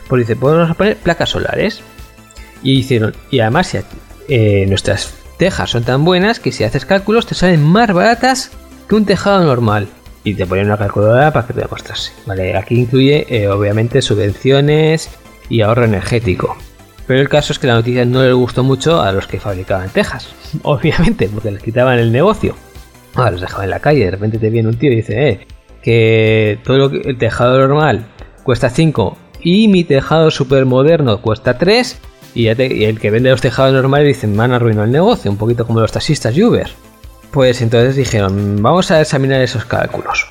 pues dice, podemos poner placas solares. Y hicieron, y además eh, nuestras tejas son tan buenas que si haces cálculos te salen más baratas que un tejado normal. Y te ponen una calculadora para que te demostrase. Vale, aquí incluye eh, obviamente subvenciones, y ahorro energético. Pero el caso es que la noticia no le gustó mucho a los que fabricaban tejas, [LAUGHS] obviamente, porque les quitaban el negocio. Ahora los dejaban en la calle, de repente te viene un tío y dice, eh, que todo lo que, el tejado normal cuesta 5 y mi tejado super moderno cuesta 3, Y, el que vende los tejados normales dice, me han arruinado el negocio, un poquito como los taxistas y Uber. Pues entonces dijeron, vamos a examinar esos cálculos.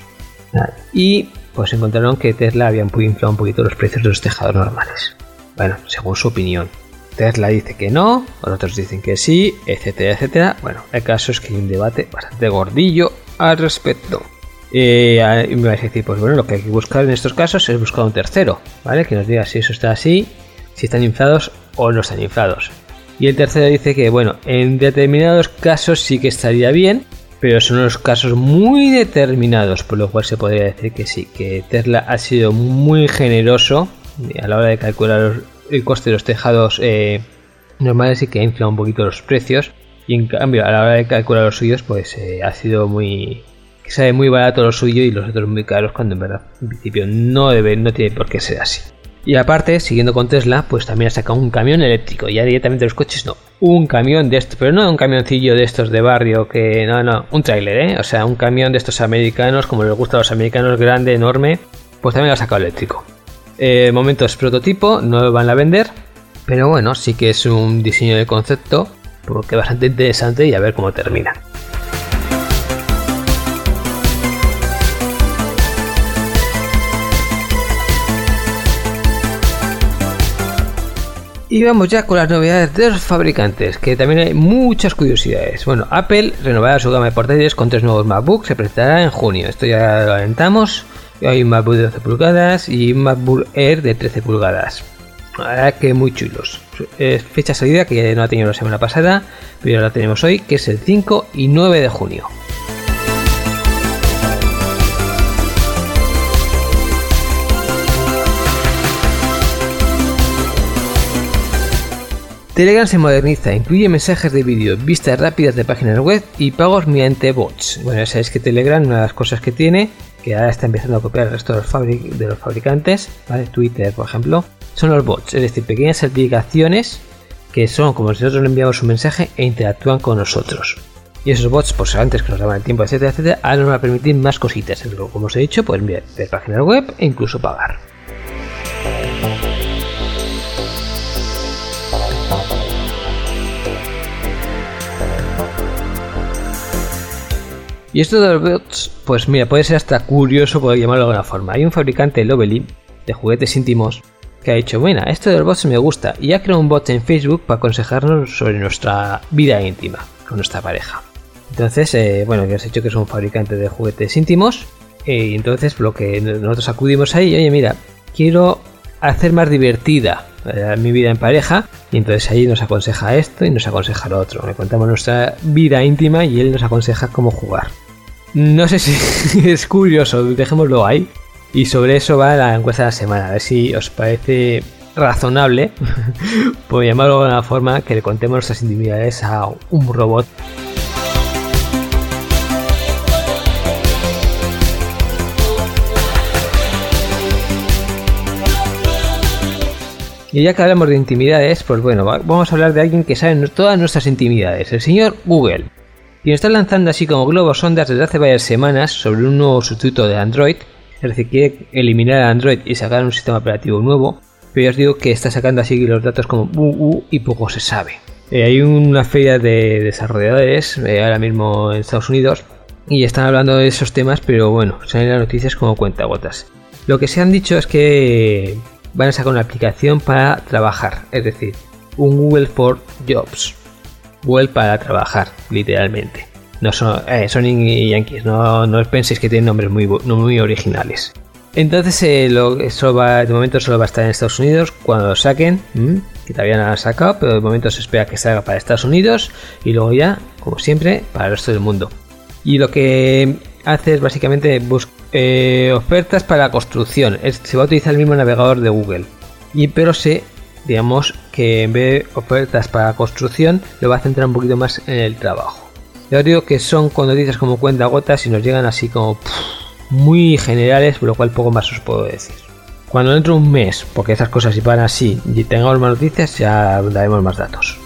Y pues encontraron que Tesla había inflado un poquito los precios de los tejados normales. Bueno, según su opinión. Tesla dice que no, otros dicen que sí, etcétera, etcétera. Bueno, el caso es que hay un debate bastante gordillo al respecto. Eh, y me vais a decir, pues bueno, lo que hay que buscar en estos casos es buscar un tercero, ¿vale? Que nos diga si eso está así, si están inflados o no están inflados. Y el tercero dice que, bueno, en determinados casos sí que estaría bien, pero son unos casos muy determinados, por lo cual se podría decir que sí, que Tesla ha sido muy generoso a la hora de calcular el coste de los tejados eh, normales y que ha inflado un poquito los precios. Y en cambio, a la hora de calcular los suyos, pues eh, ha sido muy. Que sabe muy barato lo suyo y los otros muy caros, cuando en verdad, en principio, no debe, no tiene por qué ser así. Y aparte, siguiendo con Tesla, pues también ha sacado un camión eléctrico. Ya directamente los coches no. Un camión de estos, pero no un camioncillo de estos de barrio que. No, no, un trailer, ¿eh? O sea, un camión de estos americanos, como les gusta a los americanos, grande, enorme. Pues también lo ha sacado eléctrico. Eh, momentos prototipo, no lo van a vender, pero bueno, sí que es un diseño de concepto porque bastante interesante y a ver cómo termina. Y vamos ya con las novedades de los fabricantes, que también hay muchas curiosidades. Bueno, Apple renovará su gama de portátiles con tres nuevos MacBooks, se presentará en junio. Esto ya lo alentamos. Hay un MacBook de 12 pulgadas y un MacBook Air de 13 pulgadas. La verdad que muy chulos. fecha salida que ya no la tenido la semana pasada, pero la tenemos hoy, que es el 5 y 9 de junio. Telegram se moderniza, incluye mensajes de vídeo, vistas rápidas de páginas web y pagos mediante bots. Bueno, ya sabéis que Telegram, una de las cosas que tiene que ahora está empezando a copiar el resto de los, fabricantes, ¿vale? Twitter por ejemplo, son los bots, es decir, pequeñas aplicaciones que son como si nosotros le enviamos un mensaje e interactúan con nosotros. Y esos bots, pues antes que nos daban el tiempo, etcétera, etcétera, ahora nos van a permitir más cositas. Como os he dicho, pueden ver páginas web e incluso pagar. Y esto de los bots, pues mira, puede ser hasta curioso poder llamarlo de alguna forma. Hay un fabricante, Lovely, de juguetes íntimos, que ha dicho, bueno, esto de los bots me gusta, y ha creado un bot en Facebook para aconsejarnos sobre nuestra vida íntima con nuestra pareja. Entonces, eh, bueno, ya os he dicho que es un fabricante de juguetes íntimos, y entonces lo que nosotros acudimos ahí, oye, mira, quiero hacer más divertida eh, mi vida en pareja y entonces ahí nos aconseja esto y nos aconseja lo otro. Le contamos nuestra vida íntima y él nos aconseja cómo jugar. No sé si [LAUGHS] es curioso, dejémoslo ahí. Y sobre eso va la encuesta de la semana, a ver si os parece razonable, [LAUGHS] por llamarlo de una forma, que le contemos nuestras intimidades a un robot Y ya que hablamos de intimidades, pues bueno, vamos a hablar de alguien que sabe todas nuestras intimidades, el señor Google, quien está lanzando así como globos ondas desde hace varias semanas sobre un nuevo sustituto de Android, es decir, quiere eliminar a Android y sacar un sistema operativo nuevo, pero ya os digo que está sacando así los datos como UU y poco se sabe. Eh, hay una feria de desarrolladores eh, ahora mismo en Estados Unidos y están hablando de esos temas, pero bueno, salen las noticias como cuentagotas. Lo que se han dicho es que van a sacar una aplicación para trabajar, es decir, un Google for Jobs. Google para trabajar, literalmente. No son, eh, yankees, no, no penséis que tienen nombres muy, muy originales. Entonces, eh, eso de momento solo va a estar en Estados Unidos cuando lo saquen, que todavía no lo han sacado, pero de momento se espera que salga para Estados Unidos y luego ya, como siempre, para el resto del mundo. Y lo que hace es básicamente buscar eh, ofertas para construcción. se va a utilizar el mismo navegador de Google. Y pero sé, digamos, que en vez de ofertas para construcción, lo va a centrar un poquito más en el trabajo. Ya os digo que son con noticias como cuenta gotas y nos llegan así como muy generales, por lo cual poco más os puedo decir. Cuando dentro de un mes, porque esas cosas si van así y tengamos más noticias, ya daremos más datos.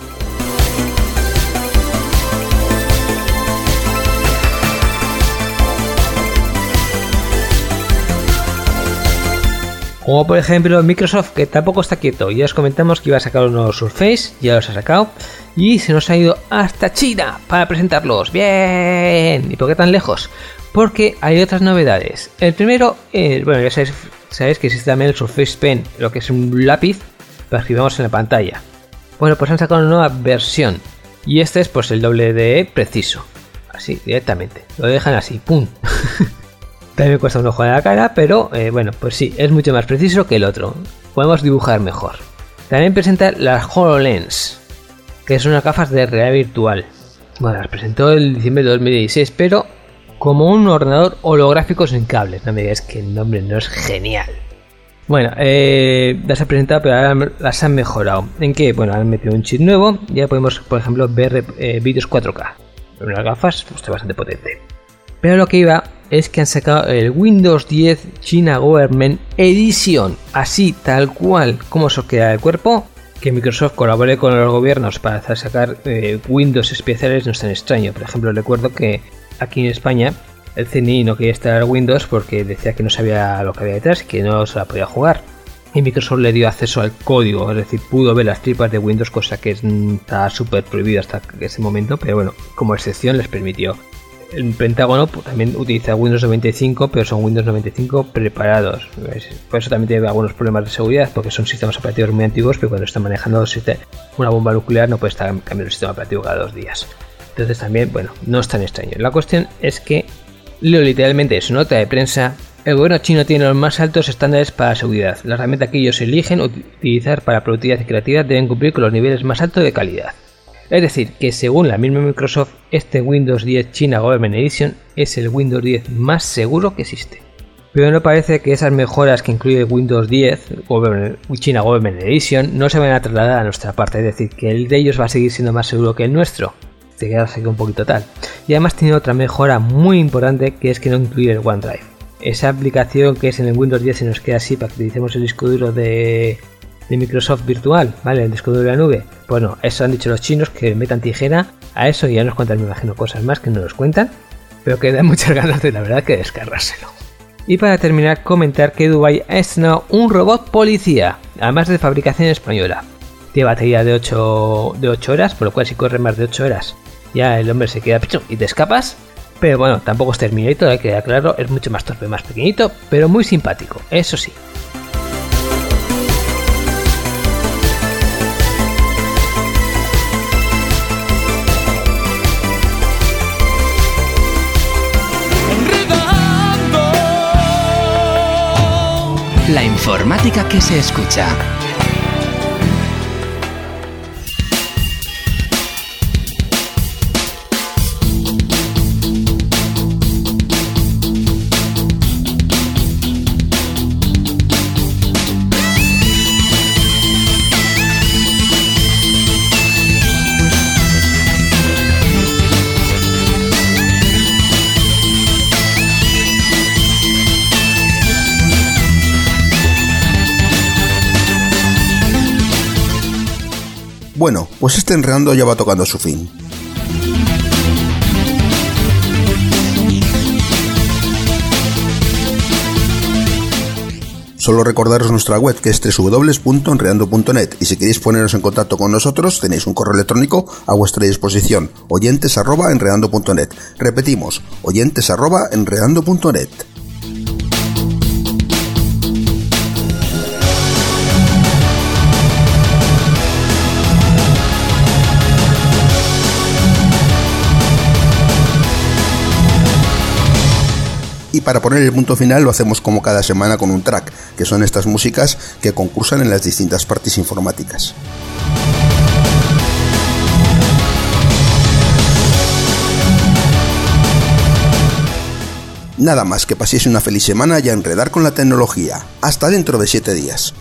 Como por ejemplo Microsoft, que tampoco está quieto. Ya os comentamos que iba a sacar unos Surface, ya los ha sacado. Y se nos ha ido hasta China para presentarlos. Bien. ¿Y por qué tan lejos? Porque hay otras novedades. El primero, bueno, ya sabéis, sabéis, que existe también el Surface Pen, lo que es un lápiz para escribamos en la pantalla. Bueno, pues han sacado una nueva versión. Y este es pues el doble de preciso. Así, directamente. Lo dejan así, ¡pum! [LAUGHS] También cuesta un ojo de la cara, pero eh, bueno, pues sí, es mucho más preciso que el otro. Podemos dibujar mejor. También presenta las HoloLens, que son unas gafas de realidad virtual. Bueno, las presentó en diciembre de 2016, pero como un ordenador holográfico sin cables. No me digas que el nombre no es genial. Bueno, eh, las han presentado, pero ahora las han mejorado. ¿En qué? Bueno, han metido un chip nuevo. Ya podemos, por ejemplo, ver eh, vídeos 4K. Unas gafas, pues, bastante potente. Pero lo que iba es que han sacado el Windows 10 China Government Edition, así tal cual como se queda el cuerpo. Que Microsoft colabore con los gobiernos para hacer sacar eh, Windows especiales no es tan extraño. Por ejemplo, recuerdo que aquí en España el CNI no quería instalar Windows porque decía que no sabía lo que había detrás y que no se la podía jugar. Y Microsoft le dio acceso al código, es decir, pudo ver las tripas de Windows, cosa que está súper prohibida hasta ese momento, pero bueno, como excepción les permitió el Pentágono pues, también utiliza Windows 95, pero son Windows 95 preparados. Por eso también tiene algunos problemas de seguridad, porque son sistemas operativos muy antiguos, pero cuando están manejando una bomba nuclear no puede estar cambiando el sistema operativo cada dos días. Entonces también, bueno, no es tan extraño. La cuestión es que, leo literalmente su nota de prensa, el gobierno chino tiene los más altos estándares para seguridad. La herramienta que ellos eligen utilizar para productividad y creatividad deben cumplir con los niveles más altos de calidad. Es decir, que según la misma Microsoft, este Windows 10 China Government Edition es el Windows 10 más seguro que existe. Pero no parece que esas mejoras que incluye Windows 10 China Government Edition no se van a trasladar a nuestra parte, es decir, que el de ellos va a seguir siendo más seguro que el nuestro. Se queda así un poquito tal. Y además tiene otra mejora muy importante que es que no incluye el OneDrive. Esa aplicación que es en el Windows 10 se nos queda así para que utilicemos el disco duro de de Microsoft virtual, ¿vale? El disco de la nube. Bueno, eso han dicho los chinos que metan tijera a eso y ya nos cuentan, me imagino, cosas más que no nos cuentan, pero que dan [LAUGHS] muchas ganas de la verdad que descargárselo. Y para terminar, comentar que Dubai ha estrenado un robot policía, además de fabricación española. Tiene batería de 8, de 8 horas, por lo cual si corre más de 8 horas, ya el hombre se queda picho y te escapas. Pero bueno, tampoco es terminado, hay que claro, es mucho más torpe, más pequeñito, pero muy simpático, eso sí. Informática que se escucha. Bueno, pues este enredando ya va tocando su fin. Solo recordaros nuestra web que es www.enredando.net y si queréis poneros en contacto con nosotros tenéis un correo electrónico a vuestra disposición oyentes@enredando.net. Repetimos, oyentes@enredando.net. Y para poner el punto final lo hacemos como cada semana con un track, que son estas músicas que concursan en las distintas partes informáticas. Nada más que paséis una feliz semana y enredar con la tecnología. Hasta dentro de 7 días.